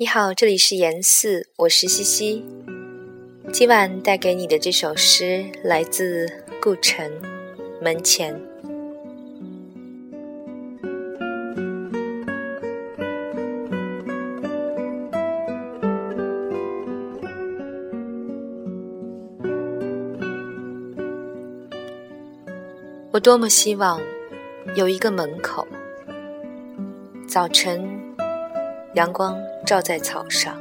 你好，这里是严四，我是西西。今晚带给你的这首诗来自顾城《门前》。我多么希望有一个门口，早晨阳光照在草上，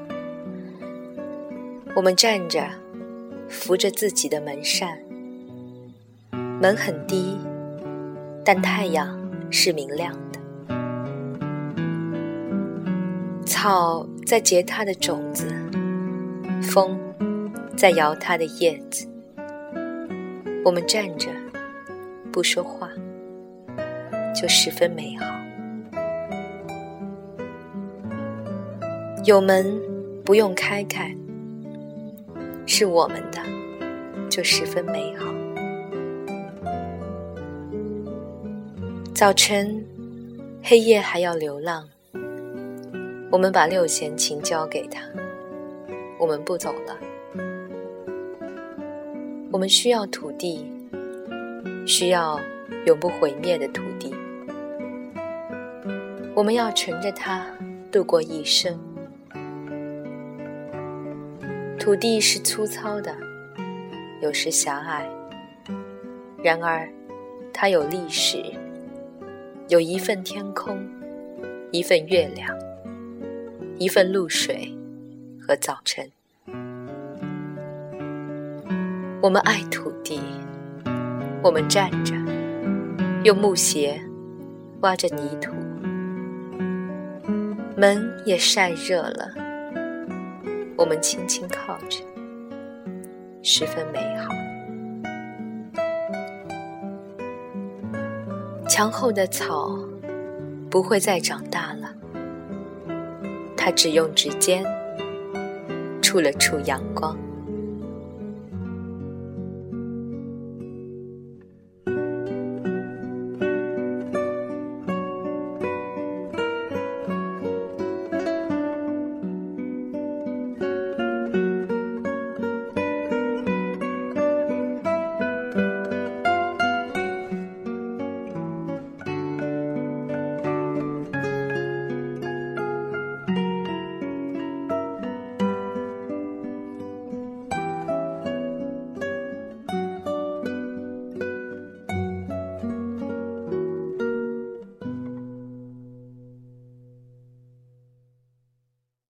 我们站着，扶着自己的门扇，门很低，但太阳是明亮的，草在结它的种子，风在摇它的叶子，我们站着。不说话，就十分美好。有门不用开开，是我们的，就十分美好。早晨，黑夜还要流浪，我们把六弦琴交给他，我们不走了。我们需要土地。需要永不毁灭的土地，我们要乘着它度过一生。土地是粗糙的，有时狭隘，然而它有历史，有一份天空，一份月亮，一份露水和早晨。我们爱土地。我们站着，用木鞋挖着泥土，门也晒热了。我们轻轻靠着，十分美好。墙后的草不会再长大了，它只用指尖触了触阳光。